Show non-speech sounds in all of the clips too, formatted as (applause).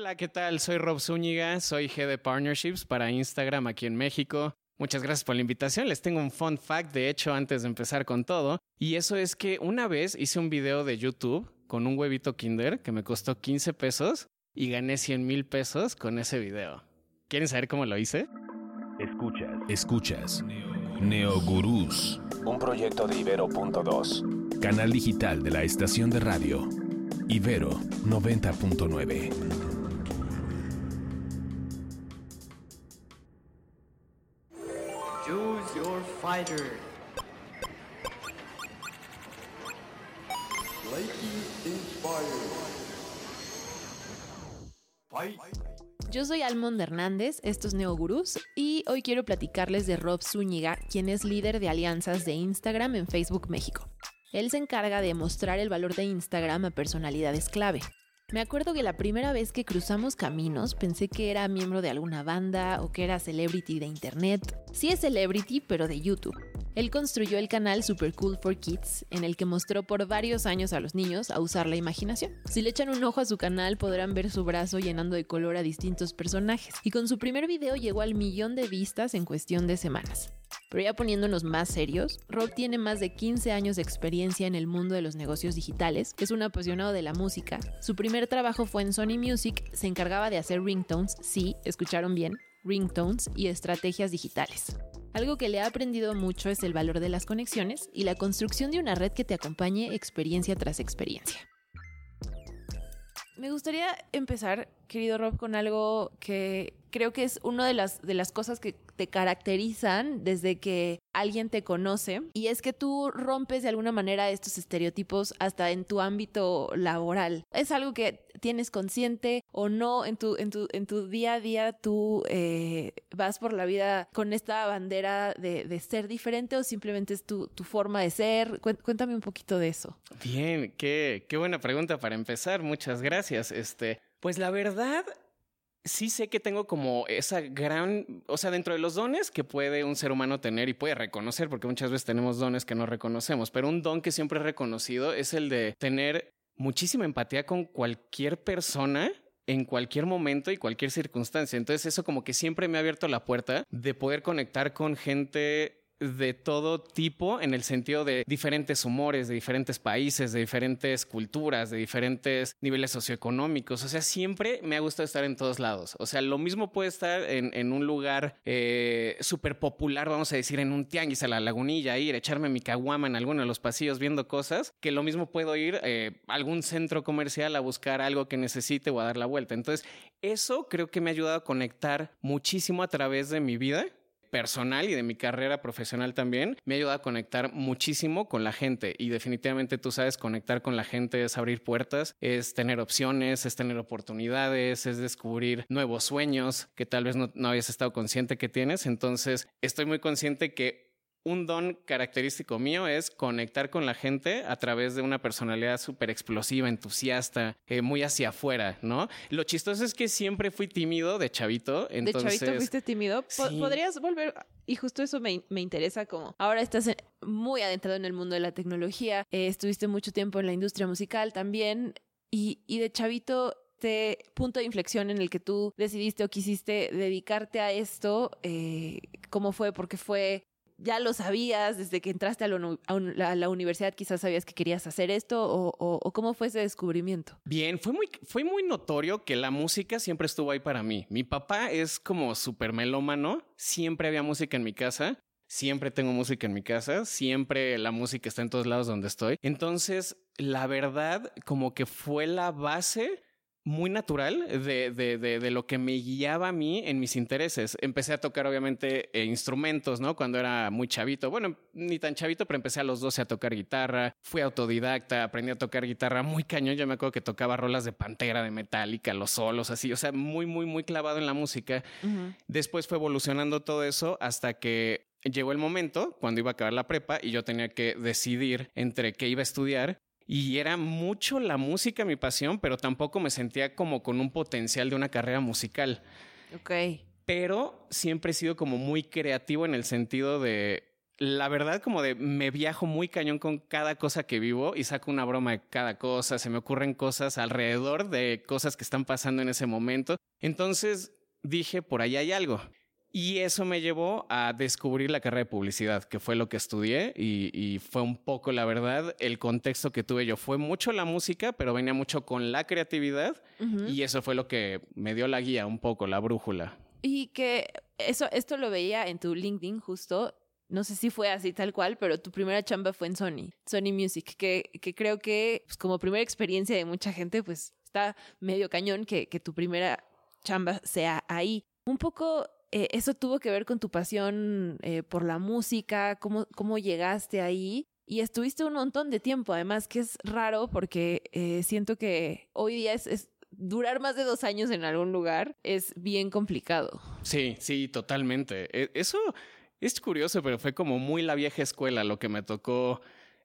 Hola, ¿qué tal? Soy Rob Zúñiga, soy Head de Partnerships para Instagram aquí en México. Muchas gracias por la invitación. Les tengo un fun fact, de hecho, antes de empezar con todo. Y eso es que una vez hice un video de YouTube con un huevito Kinder que me costó 15 pesos y gané 100 mil pesos con ese video. ¿Quieren saber cómo lo hice? Escuchas. Escuchas. Neogurús. Un proyecto de Ibero.2. Canal digital de la estación de radio. Ibero 90.9. fighter. Yo soy Almond Hernández, estos Neogurús, y hoy quiero platicarles de Rob Zúñiga, quien es líder de alianzas de Instagram en Facebook México. Él se encarga de mostrar el valor de Instagram a personalidades clave. Me acuerdo que la primera vez que cruzamos caminos pensé que era miembro de alguna banda o que era celebrity de internet. Sí es celebrity, pero de YouTube. Él construyó el canal Super Cool for Kids, en el que mostró por varios años a los niños a usar la imaginación. Si le echan un ojo a su canal podrán ver su brazo llenando de color a distintos personajes, y con su primer video llegó al millón de vistas en cuestión de semanas. Pero ya poniéndonos más serios, Rob tiene más de 15 años de experiencia en el mundo de los negocios digitales, es un apasionado de la música. Su primer trabajo fue en Sony Music, se encargaba de hacer ringtones, sí, escucharon bien, ringtones y estrategias digitales. Algo que le ha aprendido mucho es el valor de las conexiones y la construcción de una red que te acompañe experiencia tras experiencia. Me gustaría empezar, querido Rob, con algo que creo que es una de las, de las cosas que te caracterizan desde que alguien te conoce y es que tú rompes de alguna manera estos estereotipos hasta en tu ámbito laboral. Es algo que tienes consciente o no en tu, en tu, en tu día a día tú eh, vas por la vida con esta bandera de, de ser diferente o simplemente es tu, tu, forma de ser. Cuéntame un poquito de eso. Bien, qué, qué buena pregunta para empezar. Muchas gracias. Este, pues la verdad sí sé que tengo como esa gran, o sea, dentro de los dones que puede un ser humano tener y puede reconocer, porque muchas veces tenemos dones que no reconocemos, pero un don que siempre he reconocido es el de tener muchísima empatía con cualquier persona en cualquier momento y cualquier circunstancia. Entonces eso como que siempre me ha abierto la puerta de poder conectar con gente de todo tipo en el sentido de diferentes humores, de diferentes países, de diferentes culturas, de diferentes niveles socioeconómicos. O sea, siempre me ha gustado estar en todos lados. O sea, lo mismo puede estar en, un lugar eh, súper popular, vamos a decir, en un tianguis a la lagunilla, ir, echarme mi caguama en alguno de los pasillos viendo cosas, que lo mismo puedo ir eh, a algún centro comercial a buscar algo que necesite o a dar la vuelta. Entonces, eso creo que me ha ayudado a conectar muchísimo a través de mi vida personal y de mi carrera profesional también, me ha ayudado a conectar muchísimo con la gente y definitivamente tú sabes, conectar con la gente es abrir puertas, es tener opciones, es tener oportunidades, es descubrir nuevos sueños que tal vez no, no habías estado consciente que tienes. Entonces, estoy muy consciente que un don característico mío es conectar con la gente a través de una personalidad súper explosiva, entusiasta, eh, muy hacia afuera, ¿no? Lo chistoso es que siempre fui tímido de chavito. Entonces... ¿De chavito fuiste tímido? ¿Podrías volver? Y justo eso me, interesa como ahora estás muy adentrado en el mundo de la tecnología, eh, estuviste mucho tiempo en la industria musical también y, y de chavito este punto de inflexión en el que tú decidiste o quisiste dedicarte a esto, eh, ¿cómo fue? Porque fue ya lo sabías desde que entraste a, la, universidad, quizás sabías que querías hacer esto o, cómo fue ese descubrimiento? Bien, fue muy, fue muy notorio que la música siempre estuvo ahí para mí. Mi papá es como súper melómano, siempre había música en mi casa. Siempre tengo música en mi casa, siempre la música está en todos lados donde estoy. Entonces, la verdad, como que fue la base muy natural de, de, de, lo que me guiaba a mí en mis intereses. Empecé a tocar obviamente eh, instrumentos, ¿no? Cuando era muy chavito. Bueno, ni tan chavito, pero empecé a los 12 a tocar guitarra. Fui autodidacta, aprendí a tocar guitarra muy cañón. Yo me acuerdo que tocaba rolas de Pantera, de Metallica, los solos, así. O sea, muy, muy, muy clavado en la música. Después fue evolucionando todo eso hasta que llegó el momento cuando iba a acabar la prepa y yo tenía que decidir entre qué iba a estudiar y era mucho la música mi pasión, pero tampoco me sentía como con un potencial de una carrera musical. Ok. Pero siempre he sido como muy creativo en el sentido de la verdad como de me viajo muy cañón con cada cosa que vivo y saco una broma de cada cosa, se me ocurren cosas alrededor de cosas que están pasando en ese momento. Entonces dije, por ahí hay algo. Y eso me llevó a descubrir la carrera de publicidad, que fue lo que estudié y, fue un poco, la verdad, el contexto que tuve yo. Fue mucho la música, pero venía mucho con la creatividad y eso fue lo que me dio la guía, un poco, la brújula. Y que eso, esto lo veía en tu LinkedIn justo. No sé si fue así tal cual, pero tu primera chamba fue en Sony, Sony Music, que, que creo que pues, como primera experiencia de mucha gente, pues está medio cañón que, que tu primera chamba sea ahí. Un poco eh, eso tuvo que ver con tu pasión eh, por la música, cómo, cómo llegaste ahí. Y estuviste un montón de tiempo, además que es raro porque eh, siento que hoy día es, durar más de dos años en algún lugar es bien complicado. Sí, sí, totalmente. E, eso es curioso, pero fue como muy la vieja escuela lo que me tocó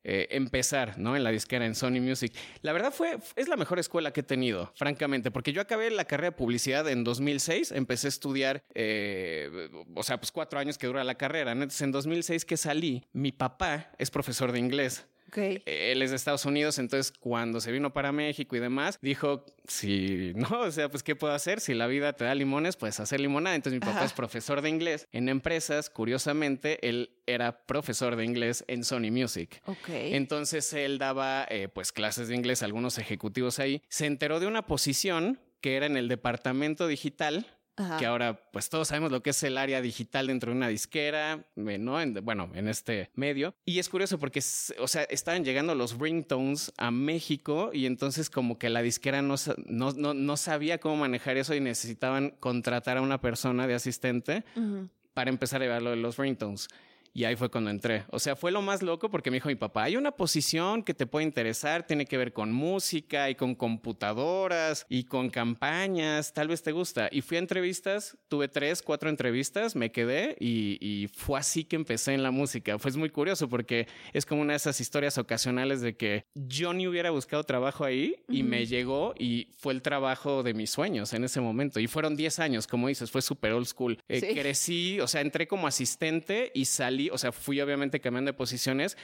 eh, empezar, ¿no? En la disquera, en Sony Music. La verdad fue, es la mejor escuela que he tenido, francamente, porque yo acabé la carrera de publicidad en 2006, empecé a estudiar, eh, o sea, pues cuatro años que dura la carrera, Entonces, en 2006 que salí, mi papá es profesor de inglés. Él es de Estados Unidos, entonces cuando se vino para México y demás, dijo, si no, o sea, pues ¿qué puedo hacer? Si la vida te da limones, pues hacer limonada. Entonces mi papá es profesor de inglés en empresas, curiosamente, él era profesor de inglés en Sony Music. Entonces él daba eh, pues clases de inglés a algunos ejecutivos ahí. Se enteró de una posición que era en el departamento digital que ahora pues todos sabemos lo que es el área digital dentro de una disquera, ¿no? bueno, en este medio. Y es curioso porque, o sea, estaban llegando los ringtones a México y entonces como que la disquera no, no, no, sabía cómo manejar eso y necesitaban contratar a una persona de asistente para empezar a llevarlo de los ringtones. Y ahí fue cuando entré. O sea, fue lo más loco porque me dijo mi papá, hay una posición que te puede interesar, tiene que ver con música y con computadoras y con campañas, tal vez te gusta. Y fui a entrevistas, tuve tres, cuatro entrevistas, me quedé y, fue así que empecé en la música. Fue muy curioso porque es como una de esas historias ocasionales de que yo ni hubiera buscado trabajo ahí y me llegó y fue el trabajo de mis sueños en ese momento. Y fueron 10 años, como dices, fue súper old school. Eh, crecí, o sea, entré como asistente y salí o sea, fui obviamente cambiando de posiciones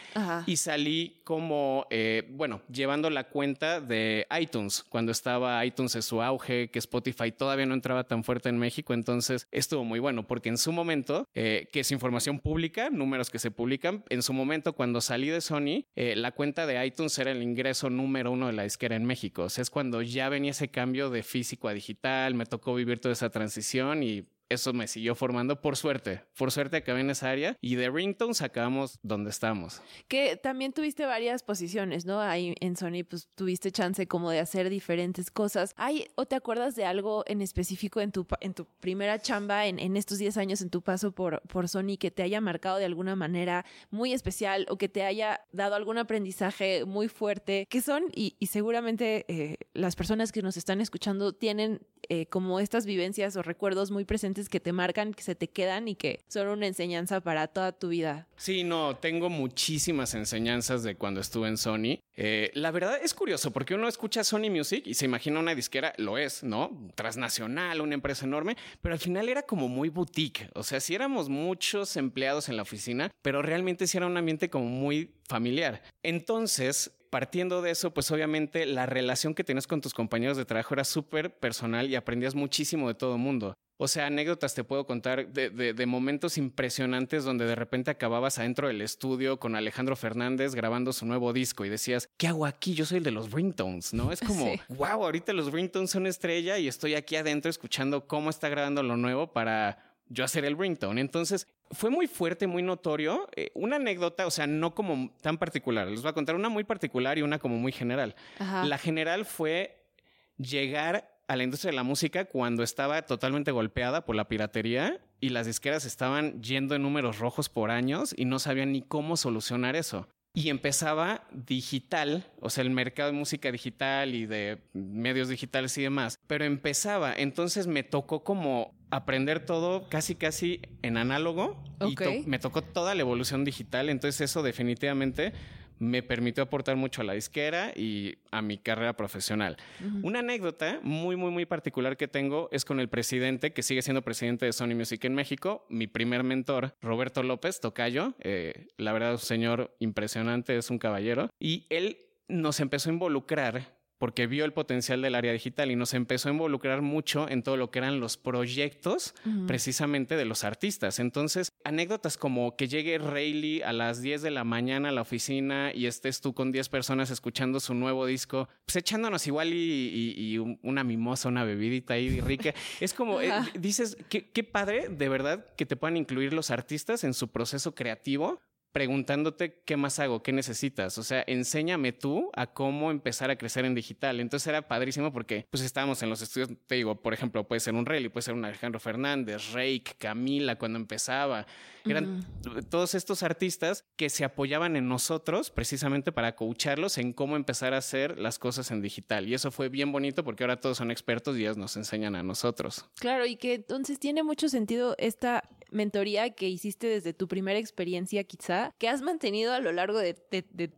y salí como, eh, bueno, llevando la cuenta de iTunes, cuando estaba iTunes en su auge, que Spotify todavía no entraba tan fuerte en México, entonces estuvo muy bueno, porque en su momento, eh, que es información pública, números que se publican, en su momento cuando salí de Sony, eh, la cuenta de iTunes era el ingreso número uno de la disquera en México, o sea, es cuando ya venía ese cambio de físico a digital, me tocó vivir toda esa transición y eso me siguió formando por suerte. Por suerte acabé en esa área y de ringtones acabamos donde estamos. Que también tuviste varias posiciones, ¿no? Ahí en Sony pues tuviste chance como de hacer diferentes cosas. ¿Hay o te acuerdas de algo en específico en tu, en tu primera chamba, en, en estos 10 años en tu paso por, por Sony que te haya marcado de alguna manera muy especial o que te haya dado algún aprendizaje muy fuerte? ¿Qué son? Y, seguramente eh, las personas que nos están escuchando tienen eh, como estas vivencias o recuerdos muy presentes que te marcan, que se te quedan y que son una enseñanza para toda tu vida. Sí, no, tengo muchísimas enseñanzas de cuando estuve en Sony. Eh, la verdad es curioso porque uno escucha Sony Music y se imagina una disquera, lo es, ¿no? Transnacional, una empresa enorme, pero al final era como muy boutique. O sea, sí éramos muchos empleados en la oficina, pero realmente sí era un ambiente como muy familiar. Entonces, partiendo de eso, pues obviamente la relación que tenías con tus compañeros de trabajo era súper personal y aprendías muchísimo de todo el mundo. O sea, anécdotas te puedo contar de, momentos impresionantes donde de repente acababas adentro del estudio con Alejandro Fernández grabando su nuevo disco y decías, ¿qué hago aquí? Yo soy el de los ringtones, ¿no? Es (laughs) como, wow, ahorita los ringtones son estrella y estoy aquí adentro escuchando cómo está grabando lo nuevo para yo hacer el ringtone. Entonces, fue muy fuerte, muy notorio. Eh, una anécdota, o sea, no como tan particular. Les voy a contar una muy particular y una como muy general. La general fue llegar a la industria de la música cuando estaba totalmente golpeada por la piratería y las disqueras estaban yendo en números rojos por años y no sabían ni cómo solucionar eso. Y empezaba digital, o sea, el mercado de música digital y de medios digitales y demás, pero empezaba, entonces me tocó como aprender todo casi casi en análogo y me tocó toda la evolución digital, entonces eso definitivamente me permitió aportar mucho a la disquera y a mi carrera profesional. Una anécdota muy, muy, muy particular que tengo es con el presidente, que sigue siendo presidente de Sony Music en México, mi primer mentor, Roberto López Tocayo. Eh, la verdad, un señor impresionante, es un caballero. Y él nos empezó a involucrar porque vio el potencial del área digital y nos empezó a involucrar mucho en todo lo que eran los proyectos precisamente de los artistas. Entonces, anécdotas como que llegue Rayleigh a las 10 de la mañana a la oficina y estés tú con 10 personas escuchando su nuevo disco, pues echándonos igual y, una mimosa, una bebidita ahí rica. (laughs) Es como, eh, dices, qué, qué padre de verdad que te puedan incluir los artistas en su proceso creativo preguntándote qué más hago, qué necesitas. O sea, enséñame tú a cómo empezar a crecer en digital. Entonces era padrísimo porque pues estábamos en los estudios, te digo, por ejemplo, puede ser un Rayleigh, puede ser un Alejandro Fernández, Rake, Camila cuando empezaba. Eran todos estos artistas que se apoyaban en nosotros precisamente para coacharlos en cómo empezar a hacer las cosas en digital. Y eso fue bien bonito porque ahora todos son expertos y ellos nos enseñan a nosotros. Claro, y que entonces tiene mucho sentido esta mentoría que hiciste desde tu primera experiencia quizá, que has mantenido a lo largo de,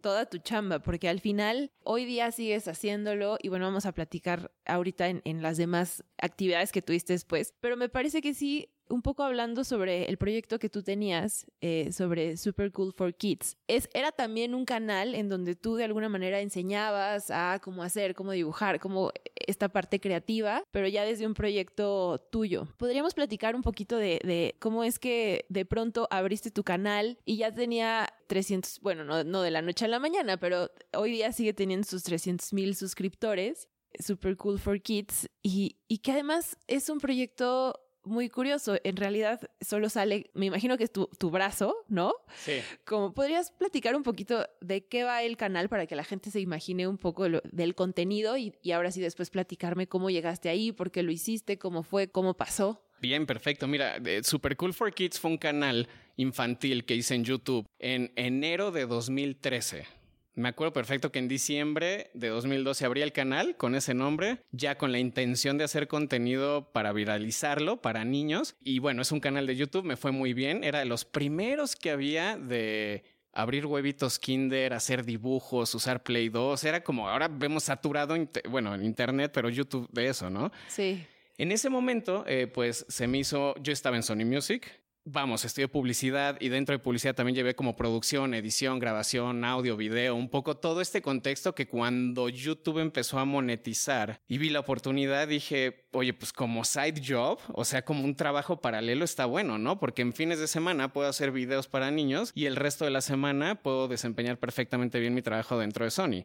toda tu chamba, porque al final hoy día sigues haciéndolo y bueno, vamos a platicar ahorita en, en las demás actividades que tuviste después, pero me parece que sí un poco hablando sobre el proyecto que tú tenías eh, sobre Super Cool for Kids. Es, era también un canal en donde tú de alguna manera enseñabas a cómo hacer, cómo dibujar, cómo esta parte creativa, pero ya desde un proyecto tuyo. ¿Podríamos platicar un poquito de, cómo es que de pronto abriste tu canal y ya tenía 300, bueno, no, no de la noche a la mañana, pero hoy día sigue teniendo sus 300 mil suscriptores? Super Cool for Kids y, y que además es un proyecto muy curioso. En realidad solo sale, me imagino que es tu, brazo, ¿no? Sí. Como podrías platicar un poquito de qué va el canal para que la gente se imagine un poco del contenido y, ahora sí después platicarme cómo llegaste ahí, por qué lo hiciste, cómo fue, cómo pasó. Bien, perfecto. Mira, Super Cool for Kids fue un canal infantil que hice en YouTube en enero de 2013. Me acuerdo perfecto que en diciembre de 2012 abrí el canal con ese nombre, ya con la intención de hacer contenido para viralizarlo para niños. Y bueno, es un canal de YouTube, me fue muy bien. Era de los primeros que había de abrir huevitos Kinder, hacer dibujos, usar Play 2. Era como ahora vemos saturado, bueno, en Internet, pero YouTube de eso, ¿no? Sí. En ese momento, eh, pues se me hizo, yo estaba en Sony Music, vamos, estudié publicidad y dentro de publicidad también llevé como producción, edición, grabación, audio, video, un poco todo este contexto que cuando YouTube empezó a monetizar y vi la oportunidad, dije, oye, pues como side job, o sea, como un trabajo paralelo está bueno, ¿no? Porque en fines de semana puedo hacer videos para niños y el resto de la semana puedo desempeñar perfectamente bien mi trabajo dentro de Sony.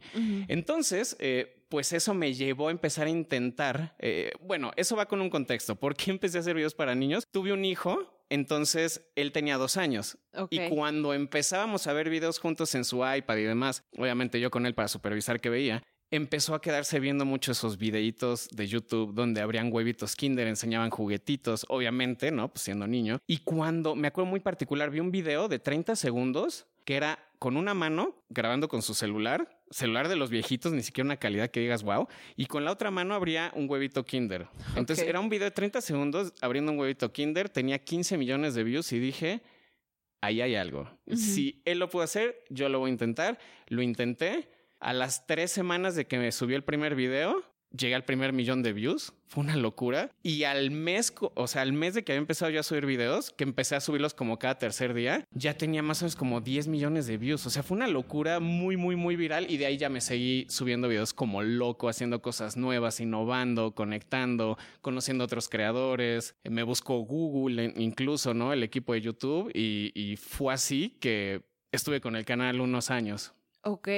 Entonces, eh, pues eso me llevó a empezar a intentar, eh, bueno, eso va con un contexto. ¿Por qué empecé a hacer videos para niños? Tuve un hijo entonces él tenía dos años. Y cuando empezábamos a ver videos juntos en su iPad y demás, obviamente yo con él para supervisar que veía, empezó a quedarse viendo mucho esos videitos de YouTube donde abrían huevitos Kinder, enseñaban juguetitos, obviamente, ¿no? Pues siendo niño. Y cuando, me acuerdo muy particular, vi un video de 30 segundos que era con una mano grabando con su celular celular de los viejitos, ni siquiera una calidad que digas wow. Y con la otra mano abría un huevito Kinder. Entonces era un video de 30 segundos abriendo un huevito Kinder, tenía 15 millones de views y dije, ahí hay algo. Si él lo pudo hacer, yo lo voy a intentar. Lo intenté. A las tres semanas de que me subió el primer video, llegué al primer millón de views. Fue una locura. Y al mes, o sea, al mes de que había empezado yo a subir videos, que empecé a subirlos como cada tercer día, ya tenía más o menos como 10 millones de views. O sea, fue una locura muy, muy, muy viral. Y de ahí ya me seguí subiendo videos como loco, haciendo cosas nuevas, innovando, conectando, conociendo otros creadores. Me buscó Google, incluso, ¿no? El equipo de YouTube. Y, y fue así que estuve con el canal unos años. Ok,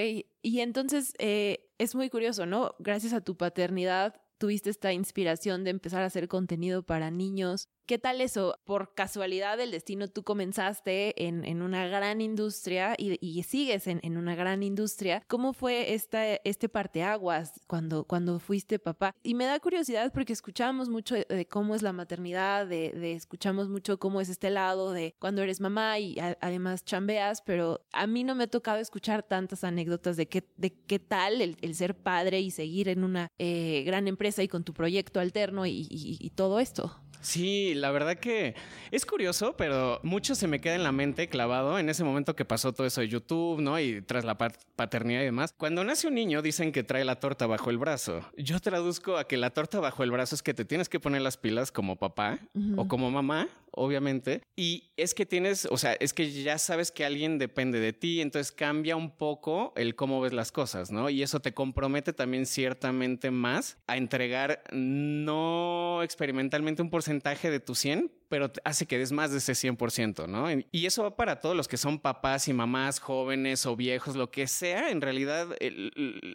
y entonces eh, es muy curioso, ¿no? Gracias a tu paternidad tuviste esta inspiración de empezar a hacer contenido para niños ¿Qué tal eso? Por casualidad del destino, tú comenzaste en, una gran industria y, sigues en, una gran industria. ¿Cómo fue esta, este parteaguas cuando, cuando fuiste papá? Y me da curiosidad porque escuchamos mucho de, cómo es la maternidad, de, escuchamos mucho cómo es este lado de cuando eres mamá y además chambeas, pero a mí no me ha tocado escuchar tantas anécdotas de qué, de qué tal el, ser padre y seguir en una eh, gran empresa y con tu proyecto alterno y todo esto. Sí, la verdad que es curioso, pero mucho se me queda en la mente clavado en ese momento que pasó todo eso de YouTube, ¿no? Y tras la paternidad y demás. Cuando nace un niño dicen que trae la torta bajo el brazo. Yo traduzco a que la torta bajo el brazo es que te tienes que poner las pilas como papá o como mamá obviamente. Y es que tienes, o sea, es que ya sabes que alguien depende de ti, entonces cambia un poco el cómo ves las cosas, ¿no? Y eso te compromete también ciertamente más a entregar no experimentalmente un porcentaje de tu 100, pero hace que des más de ese 100%, ¿no? Y eso va para todos los que son papás y mamás, jóvenes o viejos, lo que sea. En realidad,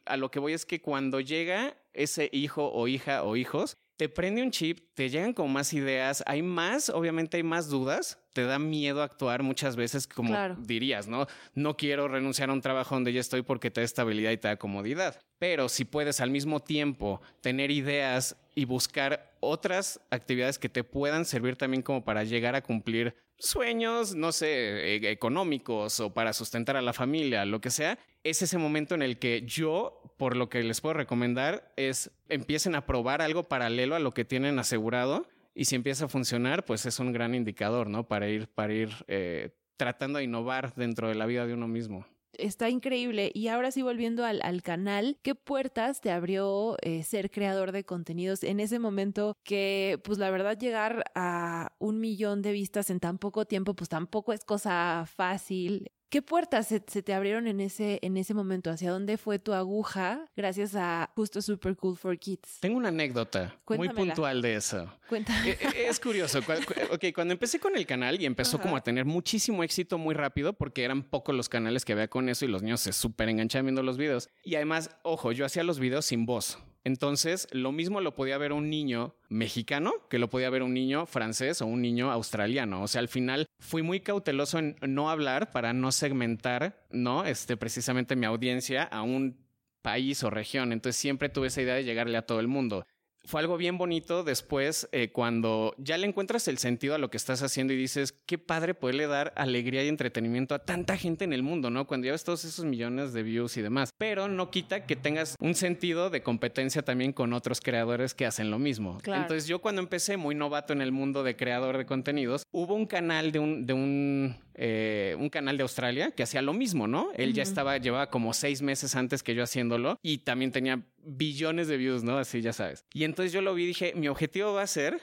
a lo que voy es que cuando llega ese hijo o hija o hijos, te prende un chip, te llegan con más ideas, hay más, obviamente hay más dudas, te da miedo actuar muchas veces como dirías, ¿no? No quiero renunciar a un trabajo donde ya estoy porque te da estabilidad y te da comodidad. Pero si puedes al mismo tiempo tener ideas y buscar otras actividades que te puedan servir también como para llegar a cumplir sueños, no sé, e-, económicos o para sustentar a la familia, lo que sea, es ese momento en el que yo, por lo que les puedo recomendar, es empiecen a probar algo paralelo a lo que tienen asegurado y si empieza a funcionar, pues es un gran indicador, ¿no? Para ir, para ir eh, tratando de innovar dentro de la vida de uno mismo está increíble. Y ahora sí, volviendo al, canal, ¿qué puertas te abrió eh, ser creador de contenidos en ese momento que, pues la verdad, llegar a un millón de vistas en tan poco tiempo, pues tampoco es cosa fácil. ¿Qué puertas se, te abrieron en ese, en ese momento? ¿Hacia dónde fue tu aguja gracias a justo Super Cool for Kids? Tengo una anécdota muy puntual de eso. Cuéntame. Eh, eh, es, curioso. ok, cuando empecé con el canal y empezó como a tener muchísimo éxito muy rápido porque eran pocos los canales que había con eso y los niños se súper enganchaban viendo los videos. Y además, ojo, yo hacía los videos sin voz. Entonces, lo mismo lo podía ver un niño mexicano que lo podía ver un niño francés o un niño australiano. O sea, al final fui muy cauteloso en no hablar para no segmentar, ¿no? Este, precisamente mi audiencia a un país o región. Entonces, siempre tuve esa idea de llegarle a todo el mundo fue algo bien bonito después eh, cuando ya le encuentras el sentido a lo que estás haciendo y dices, qué padre poderle dar alegría y entretenimiento a tanta gente en el mundo, ¿no? Cuando ya ves todos esos millones de views y demás. Pero no quita que tengas un sentido de competencia también con otros creadores que hacen lo mismo. Entonces yo cuando empecé muy novato en el mundo de creador de contenidos, hubo un canal de un, de un eh, un canal de Australia que hacía lo mismo, ¿no? Él ya estaba, llevaba como seis meses antes que yo haciéndolo y también tenía billones de views, ¿no? Así ya sabes. Y entonces yo lo vi y dije, mi objetivo va a ser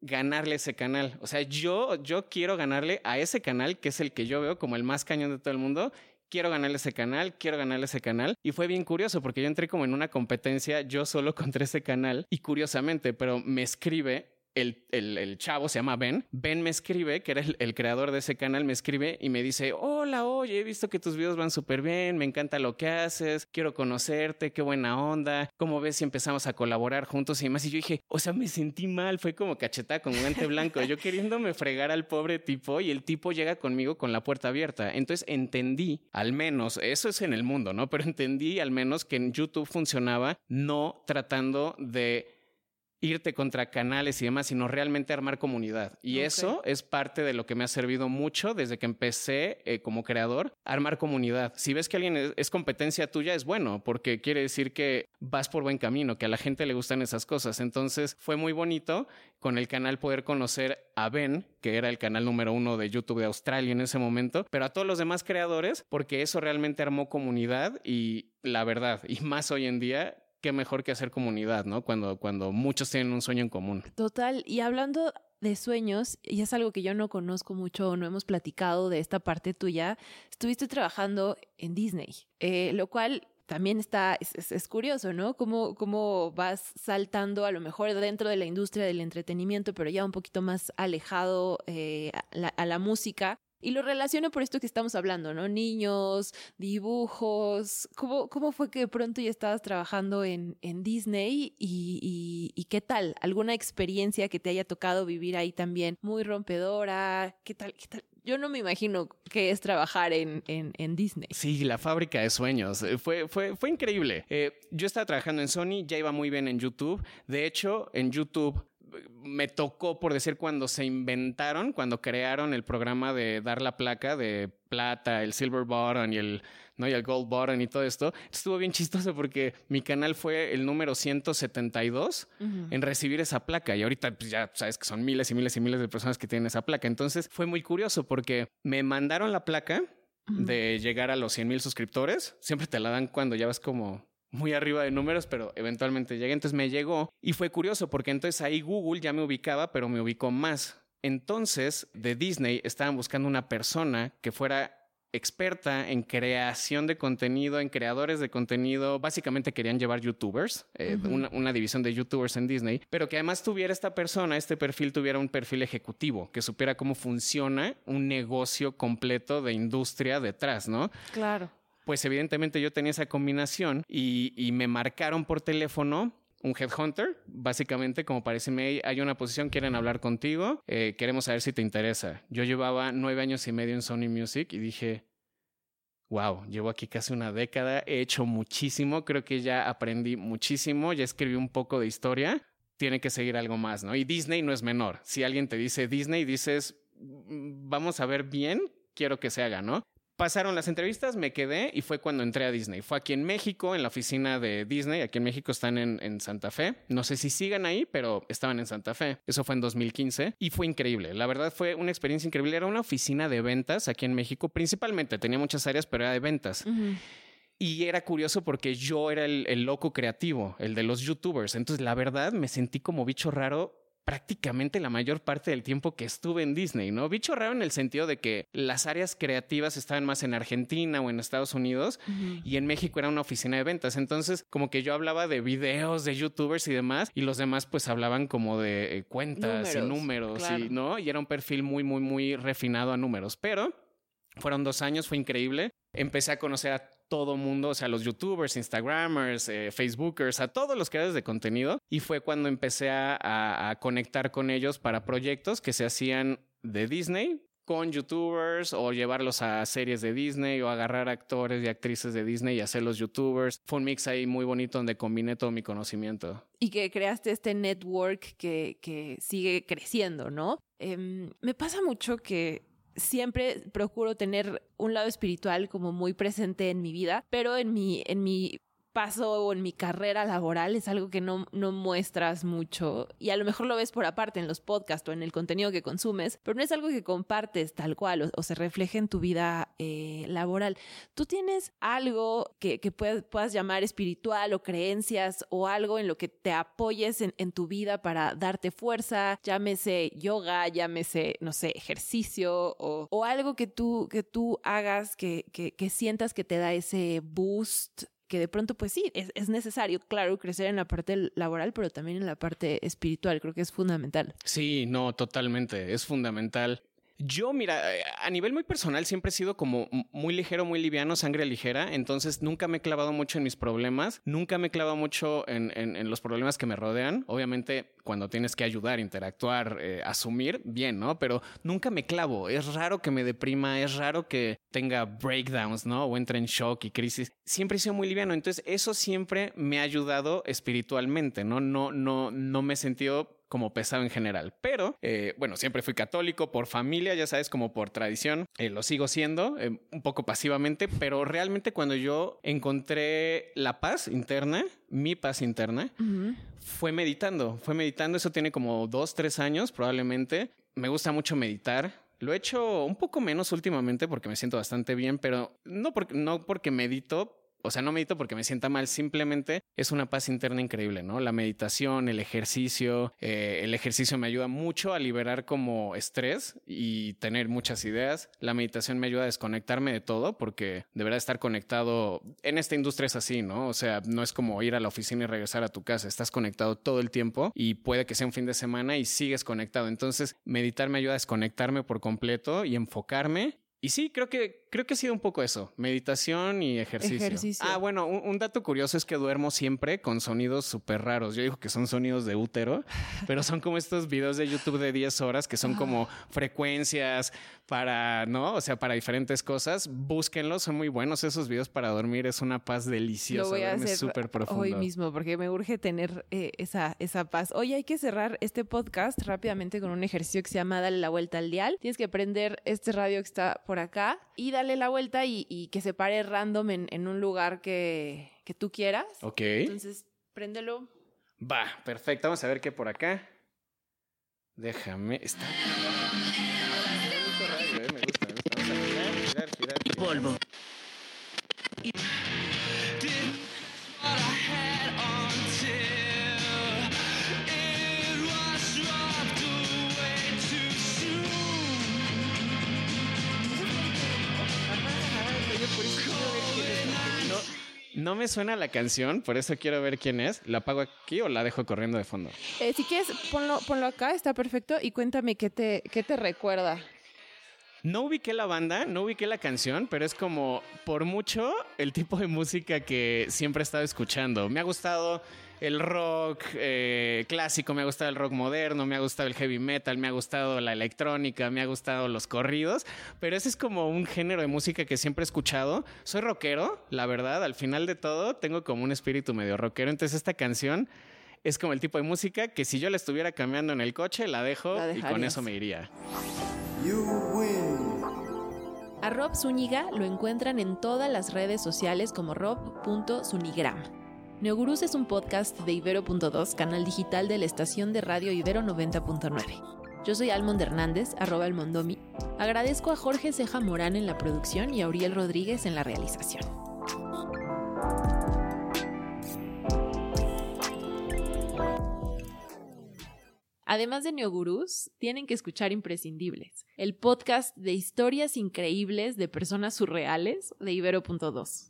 ganarle ese canal. O sea, yo, yo quiero ganarle a ese canal, que es el que yo veo como el más cañón de todo el mundo. Quiero ganarle ese canal, quiero ganarle ese canal. Y fue bien curioso porque yo entré como en una competencia yo solo (laughs) contra ese canal. Y curiosamente, pero me escribe el, el, chavo se llama Ben. Ben me escribe, que era el, creador de ese canal, me escribe y me dice, hola, oye, he visto que tus videos van súper bien, me encanta lo que haces, quiero conocerte, qué buena onda, ¿cómo ves si empezamos a colaborar juntos y demás? Y yo dije, o sea, me sentí mal, fue como cachetada con guante blanco, yo queriéndome fregar al pobre tipo y el tipo llega conmigo con la puerta abierta. Entonces entendí, al menos, eso es en el mundo, ¿no? Pero entendí al menos que en YouTube funcionaba no tratando de irte contra canales y demás, sino realmente armar comunidad. Y eso es parte de lo que me ha servido mucho desde que empecé eh, como creador, armar comunidad. Si ves que alguien es, competencia tuya, es bueno, porque quiere decir que vas por buen camino, que a la gente le gustan esas cosas. Entonces fue muy bonito con el canal poder conocer a Ben, que era el canal número uno de YouTube de Australia en ese momento, pero a todos los demás creadores, porque eso realmente armó comunidad y la verdad, y más hoy en día, qué mejor que hacer comunidad, ¿no? Cuando, cuando muchos tienen un sueño en común. Total, y hablando de sueños, y es algo que yo no conozco mucho, no hemos platicado de esta parte tuya, estuviste trabajando en Disney, eh, lo cual también está, es, curioso, ¿no? Cómo, cómo vas saltando a lo mejor dentro de la industria del entretenimiento, pero ya un poquito más alejado eh, a la música. Y lo relaciono por esto que estamos hablando, ¿no? Niños, dibujos. ¿Cómo, cómo fue que de pronto ya estabas trabajando en, en Disney? Y, y, qué tal? ¿Alguna experiencia que te haya tocado vivir ahí también? Muy rompedora. ¿Qué tal? ¿Qué tal? Yo no me imagino qué es trabajar en, en, en, Disney. Sí, la fábrica de sueños. Eh, fue, fue, fue increíble. Eh, yo estaba trabajando en Sony, ya iba muy bien en YouTube. De hecho, en YouTube me tocó, por decir, cuando se inventaron, cuando crearon el programa de dar la placa de plata, el silver button y el, ¿no? y el gold button y todo esto. Estuvo bien chistoso porque mi canal fue el número 172 en recibir esa placa y ahorita pues, ya sabes que son miles y miles y miles de personas que tienen esa placa. Entonces fue muy curioso porque me mandaron la placa de llegar a los 100 mil suscriptores. Siempre te la dan cuando ya vas como muy arriba de números, pero eventualmente llegué. Entonces me llegó y fue curioso porque entonces ahí Google ya me ubicaba, pero me ubicó más. Entonces de Disney estaban buscando una persona que fuera experta en creación de contenido, en creadores de contenido. Básicamente querían llevar youtubers, eh, una, una, división de youtubers en Disney, pero que además tuviera esta persona, este perfil tuviera un perfil ejecutivo, que supiera cómo funciona un negocio completo de industria detrás, ¿no? Claro pues evidentemente yo tenía esa combinación y, me marcaron por teléfono un headhunter, básicamente como para decirme, hay una posición, quieren hablar contigo, eh, queremos saber si te interesa. Yo llevaba nueve años y medio en Sony Music y dije, wow, llevo aquí casi una década, he hecho muchísimo, creo que ya aprendí muchísimo, ya escribí un poco de historia, tiene que seguir algo más, ¿no? Y Disney no es menor. Si alguien te dice Disney, dices, mm, vamos a ver bien, quiero que se haga, ¿no? Pasaron las entrevistas, me quedé y fue cuando entré a Disney. Fue aquí en México, en la oficina de Disney. Aquí en México están en, Santa Fe. No sé si sigan ahí, pero estaban en Santa Fe. Eso fue en 2015 y fue increíble. La verdad fue una experiencia increíble. Era una oficina de ventas aquí en México, principalmente. Tenía muchas áreas, pero era de ventas. Y era curioso porque yo era el, el, loco creativo, el de los youtubers. Entonces, la verdad, me sentí como bicho raro prácticamente la mayor parte del tiempo que estuve en Disney, ¿no? Bicho raro en el sentido de que las áreas creativas estaban más en Argentina o en Estados Unidos y en México era una oficina de ventas. Entonces, como que yo hablaba de videos de youtubers y demás y los demás pues hablaban como de eh, cuentas y números, y, ¿no? Y era un perfil muy, muy, muy refinado a números. Pero fueron dos años, fue increíble. Empecé a conocer a todo mundo, o sea, los youtubers, instagramers, eh, facebookers, a todos los creadores de contenido. Y fue cuando empecé a, conectar con ellos para proyectos que se hacían de Disney con youtubers o llevarlos a series de Disney o agarrar actores y actrices de Disney y hacerlos youtubers. Fue un mix ahí muy bonito donde combiné todo mi conocimiento. Y que creaste este network que, que sigue creciendo, ¿no? Em, me pasa mucho que siempre procuro tener un lado espiritual como muy presente en mi vida, pero en mi, en mi paso en mi carrera laboral es algo que no, no muestras mucho y a lo mejor lo ves por aparte en los podcasts o en el contenido que consumes, pero no es algo que compartes tal cual o, se refleje en tu vida eh, laboral. ¿Tú tienes algo que, que puedas, llamar espiritual o creencias o algo en lo que te apoyes en, en tu vida para darte fuerza, llámese yoga, llámese, no sé, ejercicio o, o algo que tú, que tú hagas que, que, que sientas que te da ese boost que de pronto, pues sí, es, necesario, claro, crecer en la parte laboral, pero también en la parte espiritual, creo que es fundamental. Sí, no, totalmente, es fundamental. Yo, mira, eh, a nivel muy personal siempre he sido como muy ligero, muy liviano, sangre ligera, entonces nunca me he clavado mucho en mis problemas, nunca me he clavado mucho en, en, los problemas que me rodean. Obviamente, cuando tienes que ayudar, interactuar, eh, asumir, bien, ¿no? Pero nunca me clavo. Es raro que me deprima, es raro que tenga breakdowns, ¿no? O entre en shock y crisis. Siempre he sido muy liviano, entonces eso siempre me ha ayudado espiritualmente, ¿no? No, no, no me he sentido como pesado en general. Pero, eh, bueno, siempre fui católico por familia, ya sabes, como por tradición. Eh, lo sigo siendo, eh, un poco pasivamente, pero realmente cuando yo encontré la paz interna, mi paz interna, fue meditando, fue meditando. Eso tiene como dos, tres años probablemente. Me gusta mucho meditar. Lo he hecho un poco menos últimamente porque me siento bastante bien, pero no porque, no porque medito, o sea, no medito porque me sienta mal, simplemente es una paz interna increíble, ¿no? La meditación, el ejercicio, eh, el ejercicio me ayuda mucho a liberar como estrés y tener muchas ideas. La meditación me ayuda a desconectarme de todo porque deberá estar conectado. En esta industria es así, ¿no? O sea, no es como ir a la oficina y regresar a tu casa, estás conectado todo el tiempo y puede que sea un fin de semana y sigues conectado. Entonces, meditar me ayuda a desconectarme por completo y enfocarme. Y sí, creo que creo que ha sido un poco eso, meditación y ejercicio. Ah, bueno, un, dato curioso es que duermo siempre con sonidos súper raros. Yo digo que son sonidos de útero, (laughs) pero son como estos videos de YouTube de 10 horas que son como frecuencias para, ¿no? O sea, para diferentes cosas. Búsquenlos, son muy buenos esos videos para dormir. Es una paz deliciosa. Lo voy a hacer súper profundo. hoy mismo porque me urge tener eh, esa, esa paz. Hoy hay que cerrar este podcast rápidamente con un ejercicio que se llama Dale la vuelta al dial. Tienes que prender este radio que está por acá y darle la vuelta y, que se pare random en, un lugar que, que tú quieras. Ok. Entonces, préndelo. Va, perfecto. Vamos a ver qué por acá. Déjame. Está. Polvo. No me suena la canción, por eso quiero ver quién es. ¿La apago aquí o la dejo corriendo de fondo? Eh, si quieres, ponlo, ponlo acá, está perfecto. Y cuéntame qué te, qué te recuerda. No ubiqué la banda, no ubiqué la canción, pero es como por mucho el tipo de música que siempre he estado escuchando. Me ha gustado el rock eh, clásico, me ha gustado el rock moderno, me ha gustado el heavy metal, me ha gustado la electrónica, me ha gustado los corridos, pero ese es como un género de música que siempre he escuchado. Soy rockero, la verdad, al final de todo tengo como un espíritu medio rockero, entonces esta canción es como el tipo de música que si yo la estuviera cambiando en el coche, la dejo y con eso me iría. A Rob Zúñiga lo encuentran en todas las redes sociales como rob.zunigram. Neogurús es un podcast de Ibero.2, canal digital de la estación de radio Ibero 90.9. Yo soy Almond Hernández, arroba el Mondomi. Agradezco a Jorge Ceja Morán en la producción y a Uriel Rodríguez en la realización. Además de Neogurús, tienen que escuchar Imprescindibles, el podcast de historias increíbles de personas surreales de Ibero.2.